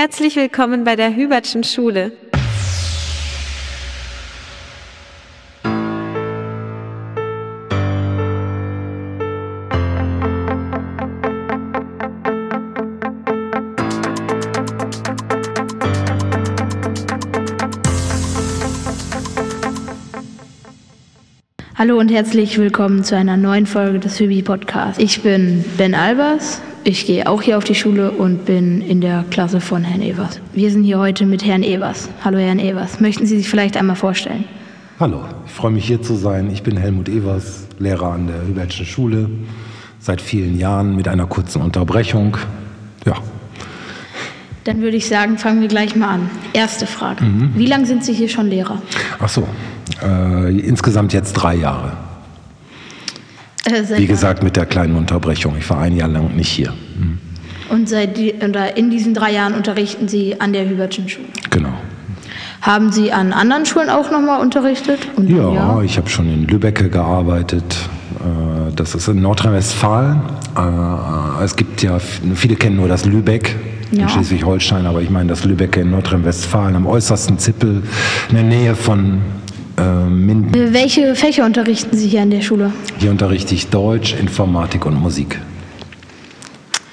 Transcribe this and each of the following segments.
Herzlich willkommen bei der Hübertschen Schule. Hallo und herzlich willkommen zu einer neuen Folge des Hübi Podcasts. Ich bin Ben Albers, ich gehe auch hier auf die Schule und bin in der Klasse von Herrn Evers. Wir sind hier heute mit Herrn Evers. Hallo Herrn Evers, möchten Sie sich vielleicht einmal vorstellen? Hallo, ich freue mich hier zu sein. Ich bin Helmut Evers, Lehrer an der Hübertschen Schule, seit vielen Jahren mit einer kurzen Unterbrechung. Ja. Dann würde ich sagen, fangen wir gleich mal an. Erste Frage. Mhm. Wie lange sind Sie hier schon Lehrer? Ach so, äh, insgesamt jetzt drei Jahre. Äh, Wie gesagt, mit der kleinen Unterbrechung. Ich war ein Jahr lang nicht hier. Mhm. Und seit oder in diesen drei Jahren unterrichten Sie an der Hübertschen Schule? Genau. Haben Sie an anderen Schulen auch nochmal unterrichtet? Und ja, ja, ich habe schon in Lübbecke gearbeitet. Äh, das ist in Nordrhein-Westfalen. Äh, es gibt ja, viele kennen nur das Lübeck ja. in Schleswig-Holstein, aber ich meine das Lübeck in Nordrhein-Westfalen, am äußersten Zippel, in der Nähe von ähm, Welche Fächer unterrichten Sie hier an der Schule? Hier unterrichte ich Deutsch, Informatik und Musik.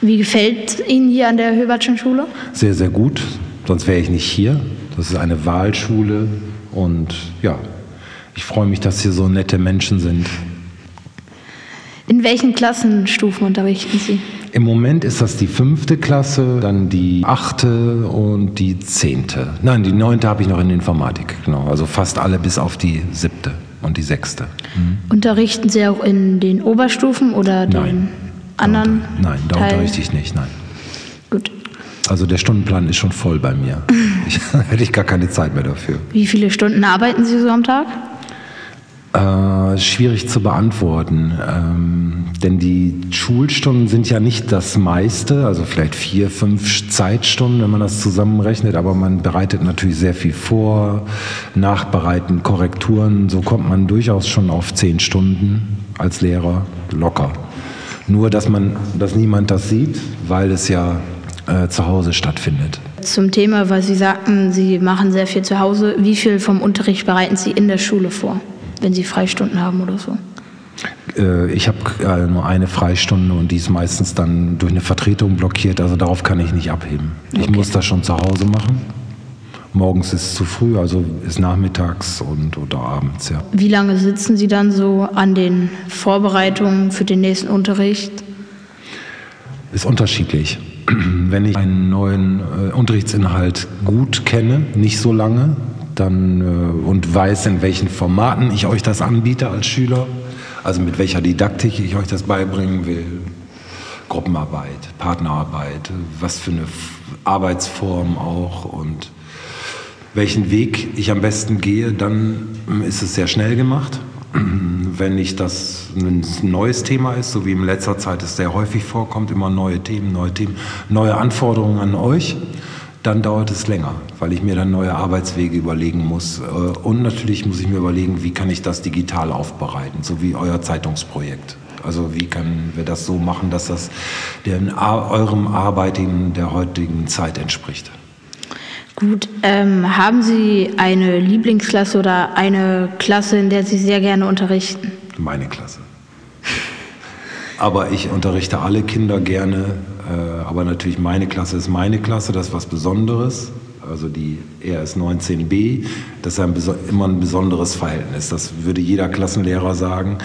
Wie gefällt Ihnen hier an der Höbertschen Schule? Sehr, sehr gut. Sonst wäre ich nicht hier. Das ist eine Wahlschule und ja, ich freue mich, dass hier so nette Menschen sind. In welchen Klassenstufen unterrichten Sie? Im Moment ist das die fünfte Klasse, dann die achte und die zehnte. Nein, die neunte habe ich noch in Informatik, genau. Also fast alle bis auf die siebte und die sechste. Mhm. Unterrichten Sie auch in den Oberstufen oder den nein, anderen? Da nein, da unterrichte ich nicht, nein. Gut. Also der Stundenplan ist schon voll bei mir. ich, hätte ich gar keine Zeit mehr dafür. Wie viele Stunden arbeiten Sie so am Tag? Äh, schwierig zu beantworten, ähm, denn die Schulstunden sind ja nicht das meiste, also vielleicht vier, fünf Zeitstunden, wenn man das zusammenrechnet, aber man bereitet natürlich sehr viel vor, Nachbereiten, Korrekturen, so kommt man durchaus schon auf zehn Stunden als Lehrer locker. Nur, dass man, dass niemand das sieht, weil es ja äh, zu Hause stattfindet. Zum Thema, weil Sie sagten, Sie machen sehr viel zu Hause. Wie viel vom Unterricht bereiten Sie in der Schule vor? Wenn Sie Freistunden haben oder so? Äh, ich habe äh, nur eine Freistunde und die ist meistens dann durch eine Vertretung blockiert, also darauf kann ich nicht abheben. Okay. Ich muss das schon zu Hause machen. Morgens ist es zu früh, also ist nachmittags und oder abends, ja. Wie lange sitzen Sie dann so an den Vorbereitungen für den nächsten Unterricht? Ist unterschiedlich. Wenn ich einen neuen äh, Unterrichtsinhalt gut kenne, nicht so lange, dann äh, und weiß, in welchen Formaten ich euch das anbiete als Schüler, also mit welcher Didaktik ich euch das beibringen will. Gruppenarbeit, Partnerarbeit, was für eine Arbeitsform auch und welchen Weg ich am besten gehe, dann ist es sehr schnell gemacht. Wenn nicht das ein neues Thema ist, so wie in letzter Zeit es sehr häufig vorkommt, immer neue Themen, neue Themen, neue Anforderungen an euch, dann dauert es länger, weil ich mir dann neue Arbeitswege überlegen muss. Äh, und natürlich muss ich mir überlegen, wie kann ich das digital aufbereiten, so wie euer Zeitungsprojekt. Also wie können wir das so machen, dass das den, eurem Arbeiten der heutigen Zeit entspricht. Gut, ähm, haben Sie eine Lieblingsklasse oder eine Klasse, in der Sie sehr gerne unterrichten? Meine Klasse. Aber ich unterrichte alle Kinder gerne. Äh, aber natürlich meine Klasse ist meine Klasse, das ist was Besonderes. Also die RS 19b, das ist ein, immer ein besonderes Verhältnis. Das würde jeder Klassenlehrer sagen.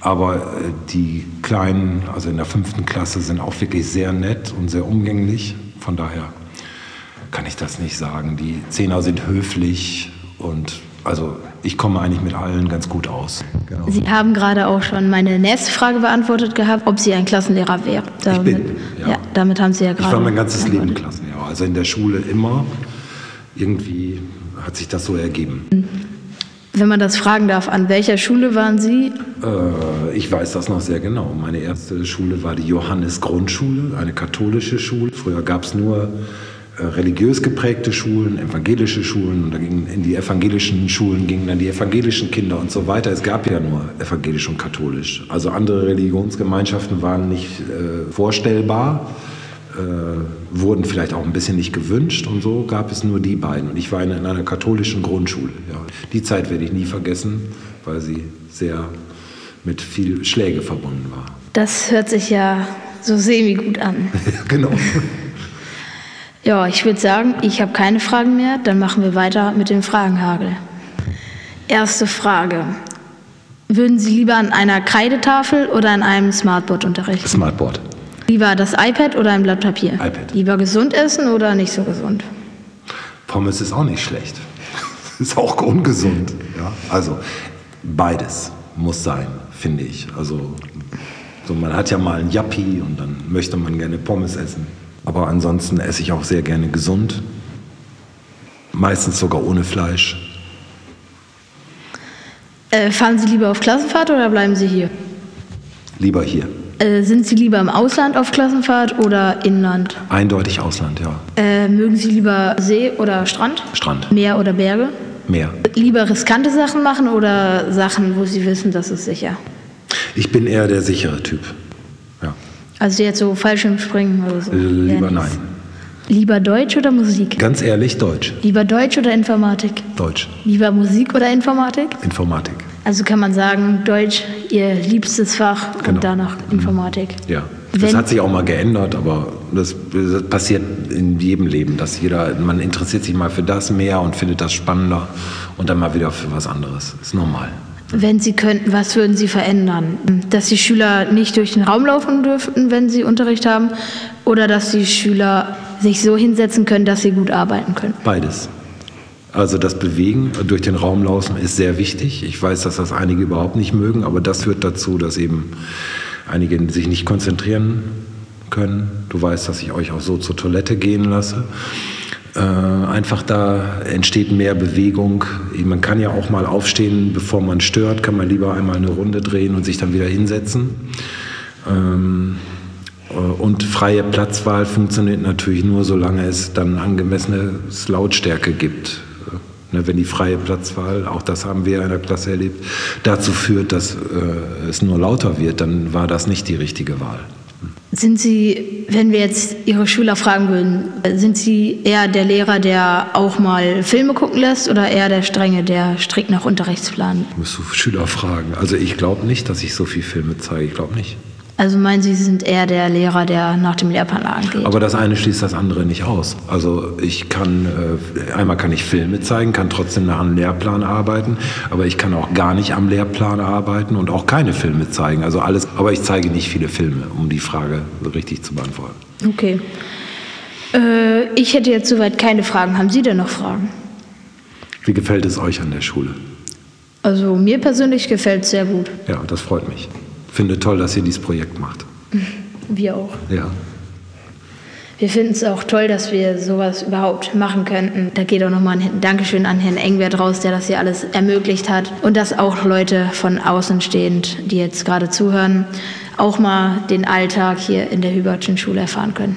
Aber äh, die Kleinen, also in der fünften Klasse, sind auch wirklich sehr nett und sehr umgänglich. Von daher kann ich das nicht sagen. Die Zehner sind höflich und also ich komme eigentlich mit allen ganz gut aus. Genau. Sie haben gerade auch schon meine nächste Frage beantwortet gehabt, ob Sie ein Klassenlehrer wären. ich bin, ja. ja. Damit haben Sie ja gerade. Ich war mein ganzes Leben Klassenlehrer. Also in der Schule immer. Irgendwie hat sich das so ergeben. Wenn man das fragen darf, an welcher Schule waren Sie? Äh, ich weiß das noch sehr genau. Meine erste Schule war die Johannes Grundschule, eine katholische Schule. Früher gab es nur religiös geprägte Schulen, evangelische Schulen und da gingen in die evangelischen Schulen gingen dann die evangelischen Kinder und so weiter. Es gab ja nur evangelisch und katholisch. Also andere Religionsgemeinschaften waren nicht äh, vorstellbar. äh, wurden vielleicht auch ein bisschen nicht gewünscht und so gab es nur die beiden. Und ich war in, in einer katholischen Grundschule. Ja. Die Zeit werde ich nie vergessen, weil sie sehr mit viel Schläge verbunden war. Das hört sich ja so semi gut an. genau. Ja, ich würde sagen, ich habe keine Fragen mehr. Dann machen wir weiter mit dem Fragenhagel. Erste Frage. Würden Sie lieber an einer Kreidetafel oder an einem Smartboard unterrichten? Smartboard. Lieber das iPad oder ein Blatt Papier? iPad. Lieber gesund essen oder nicht so gesund? Pommes ist auch nicht schlecht. ist auch ungesund. Ja? Also beides muss sein, finde ich. Also so, man hat ja mal ein Yappi und dann möchte man gerne Pommes essen. Aber ansonsten esse ich auch sehr gerne gesund. Meistens sogar ohne Fleisch. Äh, fahren Sie lieber auf Klassenfahrt oder bleiben Sie hier? Lieber hier. Äh, sind Sie lieber im Ausland auf Klassenfahrt oder Inland? Eindeutig Ausland, ja. Äh, mögen Sie lieber See oder Strand? Strand. Meer oder Berge? Meer. Lieber riskante Sachen machen oder Sachen, wo Sie wissen, das ist sicher? Ich bin eher der sichere Typ. Also jetzt so Fallschirmspringen oder so? Äh, Lieber nein. Lieber Deutsch oder Musik? Ganz ehrlich, Deutsch. Lieber Deutsch oder Informatik? Deutsch. Lieber Musik oder Informatik? Informatik. Also kann man sagen, Deutsch Ihr liebstes Fach Genau. und danach Informatik. Ja. Das Wenn- hat sich auch mal geändert, aber das, das passiert in jedem Leben, dass jeder, man interessiert sich mal für das mehr und findet das spannender und dann mal wieder für was anderes. Ist normal. Wenn Sie könnten, was würden Sie verändern? Dass die Schüler nicht durch den Raum laufen dürften, wenn sie Unterricht haben? Oder dass die Schüler sich so hinsetzen können, dass sie gut arbeiten können? Beides. Also das Bewegen durch den Raum laufen ist sehr wichtig. Ich weiß, dass das einige überhaupt nicht mögen, aber das führt dazu, dass eben einige sich nicht konzentrieren können. Du weißt, dass ich euch auch so zur Toilette gehen lasse. Äh, einfach da entsteht mehr Bewegung. Man kann ja auch mal aufstehen, bevor man stört, kann man lieber einmal eine Runde drehen und sich dann wieder hinsetzen. Ähm, äh, und freie Platzwahl funktioniert natürlich nur, solange es dann angemessene Lautstärke gibt. Äh, ne, Wenn die freie Platzwahl, auch das haben wir in der Klasse erlebt, dazu führt, dass es nur lauter wird, dann war das nicht die richtige Wahl. Sind Sie, wenn wir jetzt Ihre Schüler fragen würden, sind Sie eher der Lehrer, der auch mal Filme gucken lässt oder eher der Strenge, der strikt nach Unterrichtsplan? Musst du Schüler fragen. Also ich glaube nicht, dass ich so viel Filme zeige. Ich glaube nicht. Also meinen Sie, Sie sind eher der Lehrer, der nach dem Lehrplan angeht? Aber das eine schließt das andere nicht aus. Also ich kann, äh, einmal kann ich Filme zeigen, kann trotzdem nach einem Lehrplan arbeiten, aber ich kann auch gar nicht am Lehrplan arbeiten und auch keine Filme zeigen. Also alles, aber ich zeige nicht viele Filme, um die Frage richtig zu beantworten. Okay. Äh, ich hätte jetzt soweit keine Fragen. Haben Sie denn noch Fragen? Wie gefällt es euch an der Schule? Also mir persönlich gefällt es sehr gut. Ja, das freut mich. Finde toll, dass ihr dieses Projekt macht. Wir auch. Ja. Wir finden es auch toll, dass wir sowas überhaupt machen könnten. Da geht auch nochmal ein Dankeschön an Herrn Engwert raus, der das hier alles ermöglicht hat. Und dass auch Leute von außen stehend, die jetzt gerade zuhören, auch mal den Alltag hier in der Hübertschen Schule erfahren können.